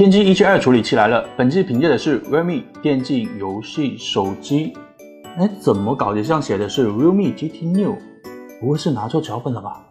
天玑一七二处理器来了，本期凭借的是 Realme 电竞游戏手机。哎，怎么稿子上写的是 Realme GT New？不会是拿错脚本了吧？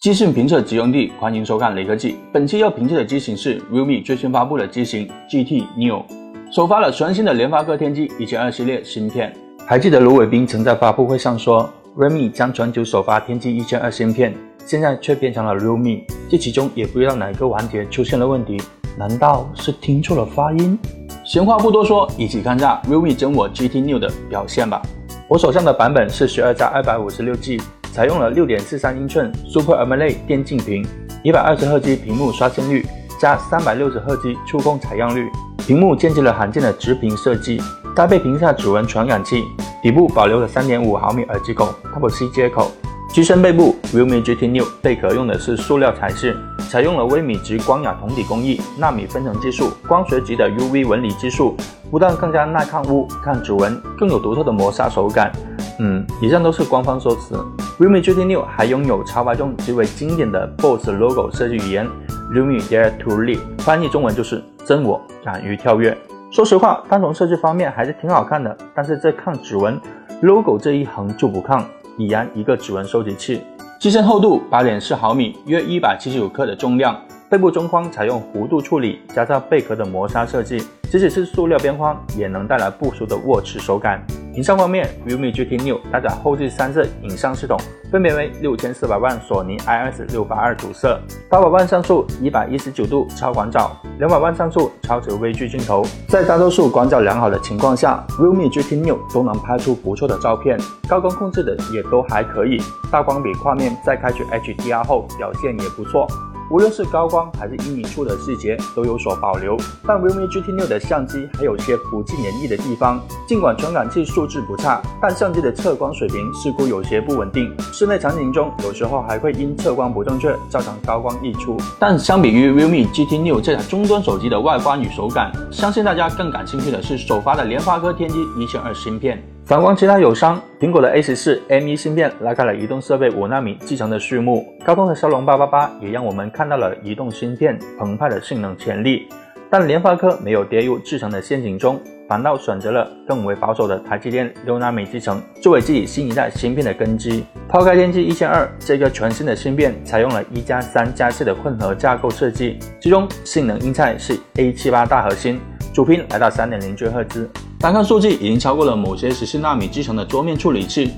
机型评测即用地，欢迎收看雷科技。本期要评测的机型是 Realme 最新发布的机型 GT New，首发了全新的联发科天玑一千二系列芯片。还记得卢伟斌曾在发布会上说，Realme 将全球首发天玑一千二芯片。现在却变成了 Realme，这其中也不知道哪个环节出现了问题，难道是听错了发音？闲话不多说，一起看下 Realme 真我 GT New 的表现吧。我手上的版本是十二加二百五十六 G，采用了六点四三英寸 Super AMOLED 电竞屏，一百二十赫兹屏幕刷新率加三百六十赫兹触控采样率，屏幕兼具了罕见的直屏设计，搭配屏下指纹传感器，底部保留了三点五毫米耳机孔 Type C 接口。机身背部，Realme GT New 贝壳用的是塑料材质，采用了微米级光雅铜底工艺、纳米分层技术、光学级的 UV 纹理技术，不但更加耐抗污、抗指纹，更有独特的磨砂手感。嗯，以上都是官方说辞。Realme GT New 还拥有超白中极为经典的 Boss Logo 设计语言，Realme Dare to Lead，翻译中文就是真我敢于跳跃。说实话，单从设计方面还是挺好看的，但是这抗指纹 Logo 这一横就不抗。已然一个指纹收集器，机身厚度八点四毫米，约一百七十五克的重量。背部中框采用弧度处理，加上贝壳的磨砂设计，即使是塑料边框，也能带来不俗的握持手感。影像方面，Realme GT Neo 搭载后置三摄影像系统，分别为六千四百万索尼 IS 六八二主摄，八百万像素一百一十九度超广角，两百万像素超值微距镜头。在大多数广角良好的情况下，Realme GT Neo 都能拍出不错的照片，高光控制的也都还可以，大光比画面在开启 HDR 后表现也不错。无论是高光还是阴影处的细节都有所保留，但 Realme GT 6的相机还有些不尽人意的地方。尽管传感器素质不差，但相机的测光水平似乎有些不稳定。室内场景中，有时候还会因测光不正确造成高光溢出。但相比于 Realme GT 6这台中端手机的外观与手感，相信大家更感兴趣的是首发的联发科天玑一千二芯片。反观其他友商，苹果的 A 十四 M1 芯片拉开了移动设备五纳米继承的序幕，高通的骁龙八八八也让我们看到了移动芯片澎湃的性能潜力。但联发科没有跌入制程的陷阱中，反倒选择了更为保守的台积电六纳米制程作为自己新一代芯片的根基。抛开天玑一千二这个全新的芯片，采用了一加三加四的混合架构设计，其中性能硬菜是 A 七八大核心，主频来到三点零 G 赫兹。单看数据，已经超过了某些十四纳米制成的桌面处理器。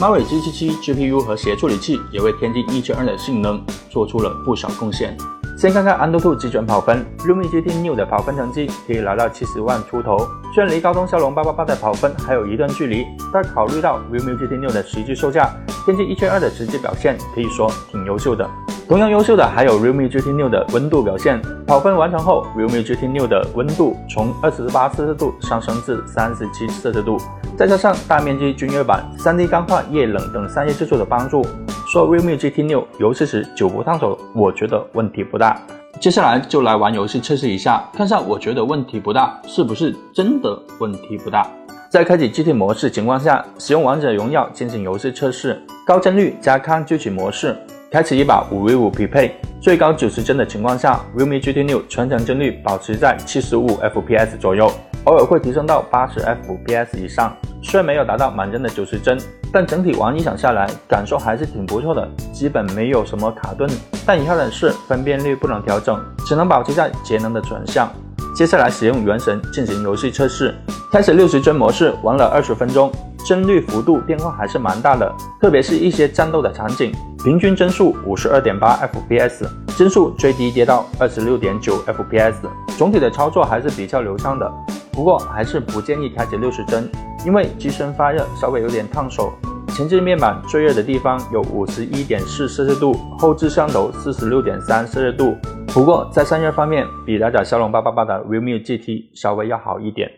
m a r i G 7 7 GPU 和协处理器也为天玑一千二的性能做出了不少贡献。先看看安兔兔基准跑分，Realme GT Neo 的跑分成绩可以来到七十万出头。虽然离高通骁龙八八八的跑分还有一段距离，但考虑到 Realme GT Neo 的实际售价，天玑一千二的实际表现可以说挺优秀的。同样优秀的还有 Realme GT New 的温度表现，跑分完成后，Realme GT New 的温度从二十八摄氏度上升至三十七摄氏度，再加上大面积均热板、3D 钢化液冷等散热技术的帮助，说 Realme GT New 游戏时久不烫手，我觉得问题不大。接下来就来玩游戏测试一下，看下我觉得问题不大是不是真的问题不大。在开启 GT 模式情况下，使用王者荣耀进行游戏测试，高帧率加抗锯齿模式。开启一把五 v 五匹配，最高九十帧的情况下，Realme GT 6全程帧率保持在七十五 FPS 左右，偶尔会提升到八十 FPS 以上。虽然没有达到满帧的九十帧，但整体玩一场下来，感受还是挺不错的，基本没有什么卡顿。但遗憾的是，分辨率不能调整，只能保持在节能的转向。接下来使用原神进行游戏测试，开始六十帧模式，玩了二十分钟，帧率幅度变化还是蛮大的，特别是一些战斗的场景。平均帧数五十二点八 FPS，帧数最低跌到二十六点九 FPS，总体的操作还是比较流畅的。不过还是不建议开启六十帧，因为机身发热稍微有点烫手。前置面板最热的地方有五十一点四摄氏度，后置摄像头四十六点三摄氏度。不过在散热方面，比搭载骁龙八八八的 Realme GT 稍微要好一点。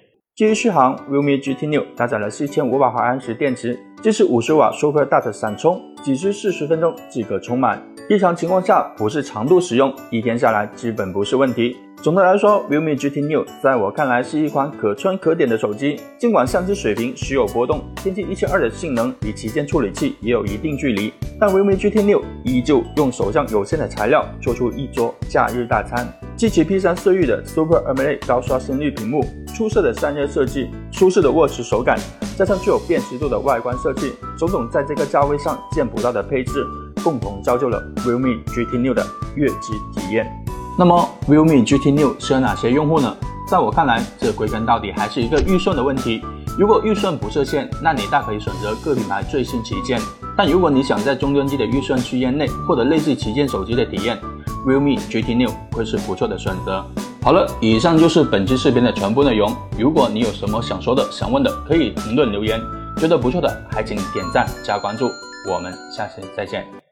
基于续航，Realme GT 6搭载了4500毫安时电池，支持五十瓦 Super Dart 闪充，只需四十分钟即可充满。日常情况下不是长度使用，一天下来基本不是问题。总的来说，Realme GT Neo 在我看来是一款可圈可点的手机。尽管相机水平时有波动，天玑一千二的性能离旗舰处理器也有一定距离，但 Realme GT Neo 依旧用手上有限的材料做出一桌假日大餐。继其 P3 色域的 Super AMOLED 高刷新率屏幕、出色的散热设计、舒适的握持手感，加上具有辨识度的外观设计，种种在这个价位上见不到的配置，共同造就了 Realme GT 六的越级体验。那么 Realme GT 六适合哪些用户呢？在我看来，这归根到底还是一个预算的问题。如果预算不设限，那你大可以选择各品牌最新旗舰。但如果你想在中端机的预算区间内获得类似旗舰手机的体验，Realme GT Neo 会是不错的选择。好了，以上就是本期视频的全部内容。如果你有什么想说的、想问的，可以评论留言。觉得不错的，还请点赞加关注。我们下期再见。